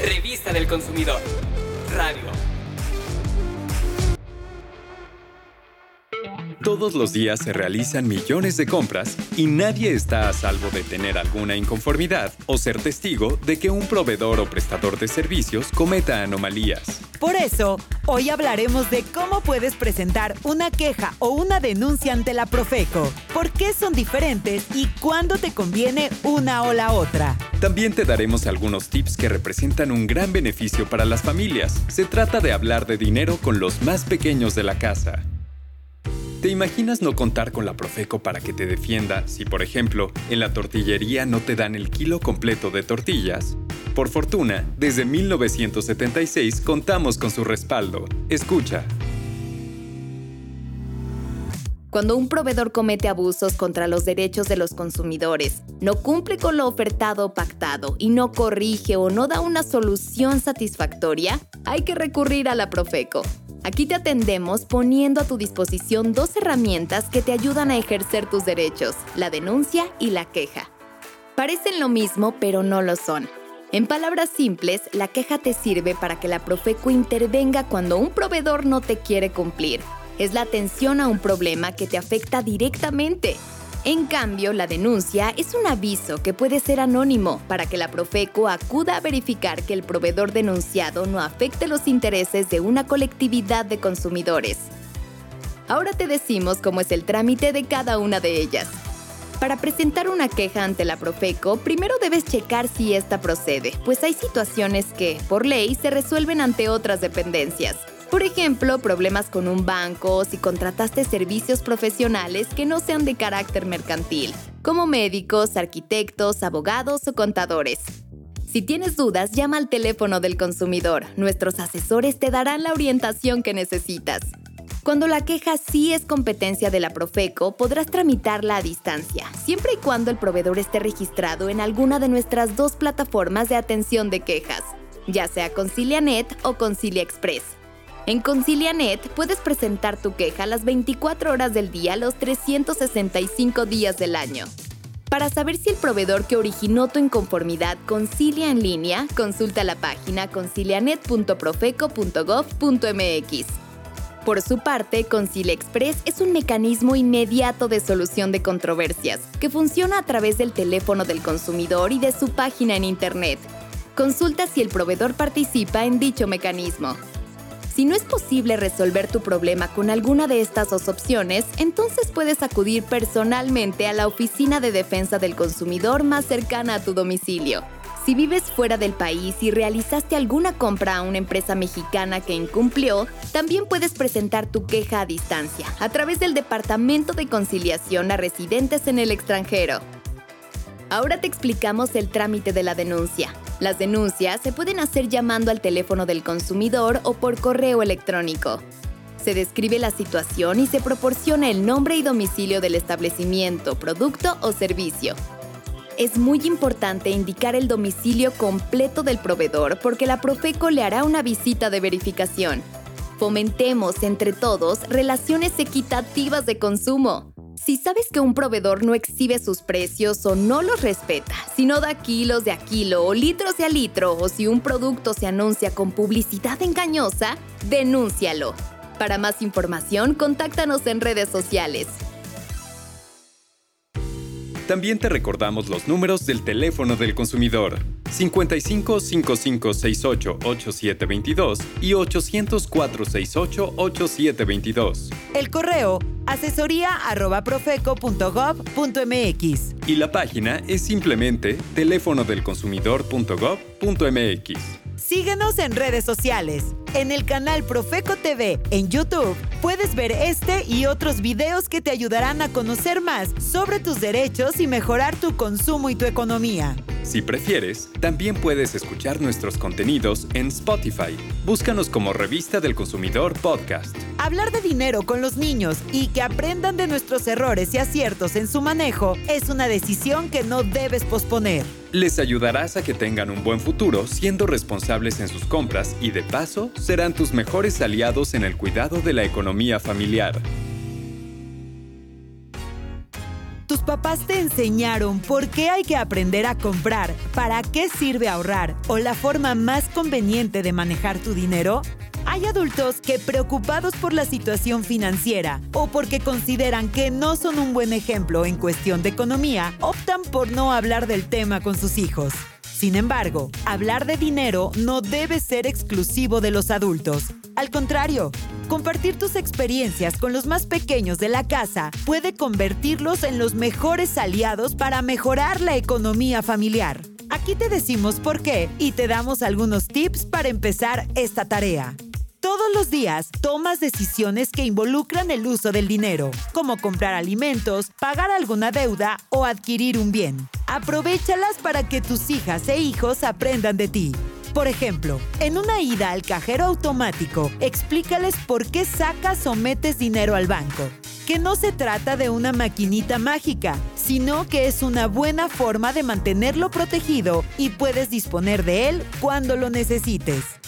Revista del Consumidor. Radio. Todos los días se realizan millones de compras y nadie está a salvo de tener alguna inconformidad o ser testigo de que un proveedor o prestador de servicios cometa anomalías. Por eso, hoy hablaremos de cómo puedes presentar una queja o una denuncia ante la Profeco, por qué son diferentes y cuándo te conviene una o la otra. También te daremos algunos tips que representan un gran beneficio para las familias. Se trata de hablar de dinero con los más pequeños de la casa. ¿Te imaginas no contar con la Profeco para que te defienda si, por ejemplo, en la tortillería no te dan el kilo completo de tortillas? Por fortuna, desde 1976 contamos con su respaldo. Escucha. Cuando un proveedor comete abusos contra los derechos de los consumidores, no cumple con lo ofertado o pactado y no corrige o no da una solución satisfactoria, hay que recurrir a la Profeco. Aquí te atendemos poniendo a tu disposición dos herramientas que te ayudan a ejercer tus derechos, la denuncia y la queja. Parecen lo mismo, pero no lo son. En palabras simples, la queja te sirve para que la Profeco intervenga cuando un proveedor no te quiere cumplir. Es la atención a un problema que te afecta directamente en cambio, la denuncia es un aviso que puede ser anónimo para que la Profeco acuda a verificar que el proveedor denunciado no afecte los intereses de una colectividad de consumidores. Ahora te decimos cómo es el trámite de cada una de ellas. Para presentar una queja ante la Profeco, primero debes checar si esta procede, pues hay situaciones que, por ley, se resuelven ante otras dependencias. Por ejemplo, problemas con un banco o si contrataste servicios profesionales que no sean de carácter mercantil, como médicos, arquitectos, abogados o contadores. Si tienes dudas, llama al teléfono del consumidor. Nuestros asesores te darán la orientación que necesitas. Cuando la queja sí es competencia de la Profeco, podrás tramitarla a distancia, siempre y cuando el proveedor esté registrado en alguna de nuestras dos plataformas de atención de quejas, ya sea ConciliaNet o Concilia Express. En ConciliaNet puedes presentar tu queja las 24 horas del día los 365 días del año. Para saber si el proveedor que originó tu inconformidad concilia en línea, consulta la página concilianet.profeco.gov.mx. Por su parte, Concilia Express es un mecanismo inmediato de solución de controversias que funciona a través del teléfono del consumidor y de su página en Internet. Consulta si el proveedor participa en dicho mecanismo. Si no es posible resolver tu problema con alguna de estas dos opciones, entonces puedes acudir personalmente a la Oficina de Defensa del Consumidor más cercana a tu domicilio. Si vives fuera del país y realizaste alguna compra a una empresa mexicana que incumplió, también puedes presentar tu queja a distancia a través del Departamento de Conciliación a Residentes en el extranjero. Ahora te explicamos el trámite de la denuncia. Las denuncias se pueden hacer llamando al teléfono del consumidor o por correo electrónico. Se describe la situación y se proporciona el nombre y domicilio del establecimiento, producto o servicio. Es muy importante indicar el domicilio completo del proveedor porque la Profeco le hará una visita de verificación. Fomentemos entre todos relaciones equitativas de consumo. Si sabes que un proveedor no exhibe sus precios o no los respeta, si no da kilos de a kilo o litros de a litro, o si un producto se anuncia con publicidad engañosa, denúncialo. Para más información, contáctanos en redes sociales. También te recordamos los números del teléfono del consumidor 55 5568 8722 y 800 468 8722. El correo asesoría@profeco.gov.mx. Y la página es simplemente teléfonodelconsumidor.gov.mx. Síguenos en redes sociales. En el canal Profeco TV en YouTube puedes ver este y otros videos que te ayudarán a conocer más sobre tus derechos y mejorar tu consumo y tu economía. Si prefieres, también puedes escuchar nuestros contenidos en Spotify. Búscanos como Revista del Consumidor Podcast. Hablar de dinero con los niños y que aprendan de nuestros errores y aciertos en su manejo es una decisión que no debes posponer. Les ayudarás a que tengan un buen futuro siendo responsables en sus compras y de paso serán tus mejores aliados en el cuidado de la economía familiar. papás te enseñaron por qué hay que aprender a comprar, para qué sirve ahorrar o la forma más conveniente de manejar tu dinero? Hay adultos que preocupados por la situación financiera o porque consideran que no son un buen ejemplo en cuestión de economía, optan por no hablar del tema con sus hijos. Sin embargo, hablar de dinero no debe ser exclusivo de los adultos. Al contrario, compartir tus experiencias con los más pequeños de la casa puede convertirlos en los mejores aliados para mejorar la economía familiar. Aquí te decimos por qué y te damos algunos tips para empezar esta tarea. Todos los días tomas decisiones que involucran el uso del dinero, como comprar alimentos, pagar alguna deuda o adquirir un bien. Aprovechalas para que tus hijas e hijos aprendan de ti. Por ejemplo, en una ida al cajero automático, explícales por qué sacas o metes dinero al banco. Que no se trata de una maquinita mágica, sino que es una buena forma de mantenerlo protegido y puedes disponer de él cuando lo necesites.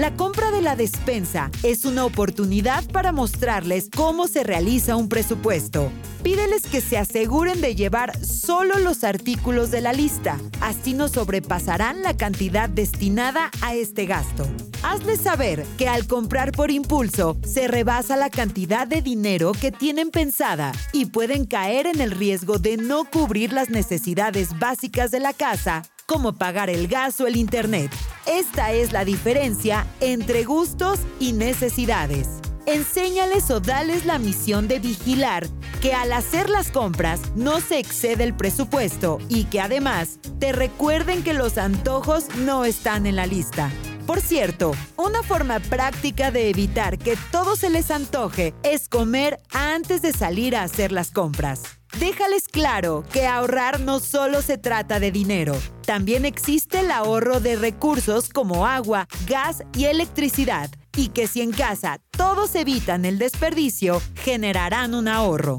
La compra de la despensa es una oportunidad para mostrarles cómo se realiza un presupuesto. Pídeles que se aseguren de llevar solo los artículos de la lista, así no sobrepasarán la cantidad destinada a este gasto. Hazles saber que al comprar por impulso se rebasa la cantidad de dinero que tienen pensada y pueden caer en el riesgo de no cubrir las necesidades básicas de la casa como pagar el gas o el internet. Esta es la diferencia entre gustos y necesidades. Enséñales o dales la misión de vigilar que al hacer las compras no se excede el presupuesto y que además te recuerden que los antojos no están en la lista. Por cierto, una forma práctica de evitar que todo se les antoje es comer antes de salir a hacer las compras. Déjales claro que ahorrar no solo se trata de dinero, también existe el ahorro de recursos como agua, gas y electricidad, y que si en casa todos evitan el desperdicio, generarán un ahorro.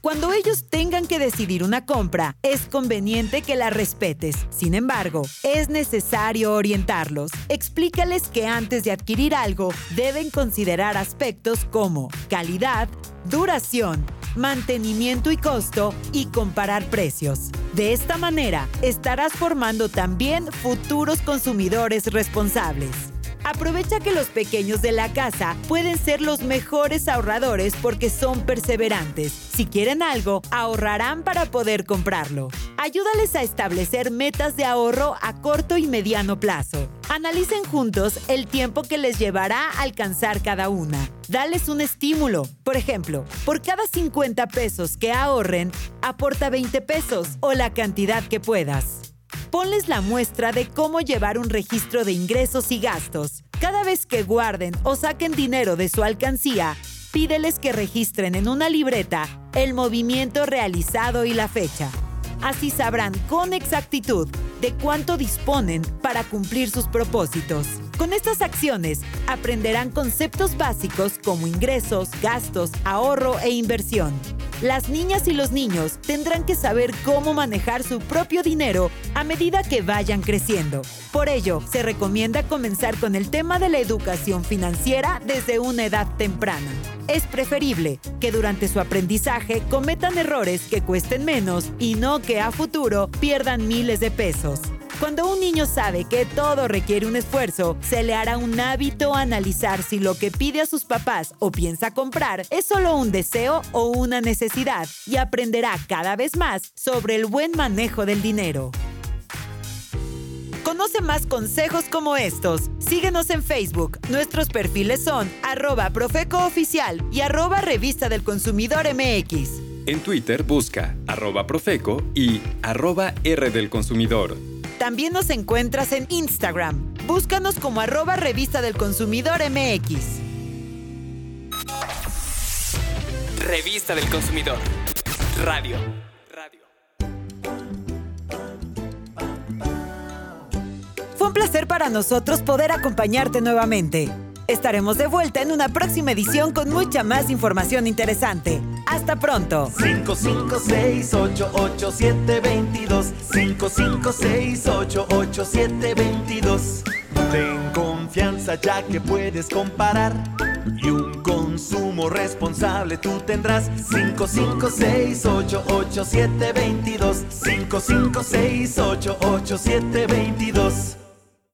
Cuando ellos tengan que decidir una compra, es conveniente que la respetes. Sin embargo, es necesario orientarlos. Explícales que antes de adquirir algo, deben considerar aspectos como calidad, duración, mantenimiento y costo y comparar precios. De esta manera, estarás formando también futuros consumidores responsables. Aprovecha que los pequeños de la casa pueden ser los mejores ahorradores porque son perseverantes. Si quieren algo, ahorrarán para poder comprarlo. Ayúdales a establecer metas de ahorro a corto y mediano plazo. Analicen juntos el tiempo que les llevará alcanzar cada una. Dales un estímulo. Por ejemplo, por cada 50 pesos que ahorren, aporta 20 pesos o la cantidad que puedas ponles la muestra de cómo llevar un registro de ingresos y gastos. Cada vez que guarden o saquen dinero de su alcancía, pídeles que registren en una libreta el movimiento realizado y la fecha. Así sabrán con exactitud de cuánto disponen para cumplir sus propósitos. Con estas acciones aprenderán conceptos básicos como ingresos, gastos, ahorro e inversión. Las niñas y los niños tendrán que saber cómo manejar su propio dinero a medida que vayan creciendo. Por ello, se recomienda comenzar con el tema de la educación financiera desde una edad temprana. Es preferible que durante su aprendizaje cometan errores que cuesten menos y no que a futuro pierdan miles de pesos. Cuando un niño sabe que todo requiere un esfuerzo, se le hará un hábito analizar si lo que pide a sus papás o piensa comprar es solo un deseo o una necesidad y aprenderá cada vez más sobre el buen manejo del dinero. Conoce más consejos como estos. Síguenos en Facebook. Nuestros perfiles son arroba profecooficial y arroba revista del consumidor MX. En Twitter busca arroba profeco y arroba R del consumidor. También nos encuentras en Instagram. Búscanos como arroba revista del consumidor MX. Revista del consumidor. Radio. Radio. Fue un placer para nosotros poder acompañarte nuevamente. Estaremos de vuelta en una próxima edición con mucha más información interesante. Hasta pronto. 556-887-22. 556-887-22. Ten confianza ya que puedes comparar. Y un consumo responsable tú tendrás 55688722 55688722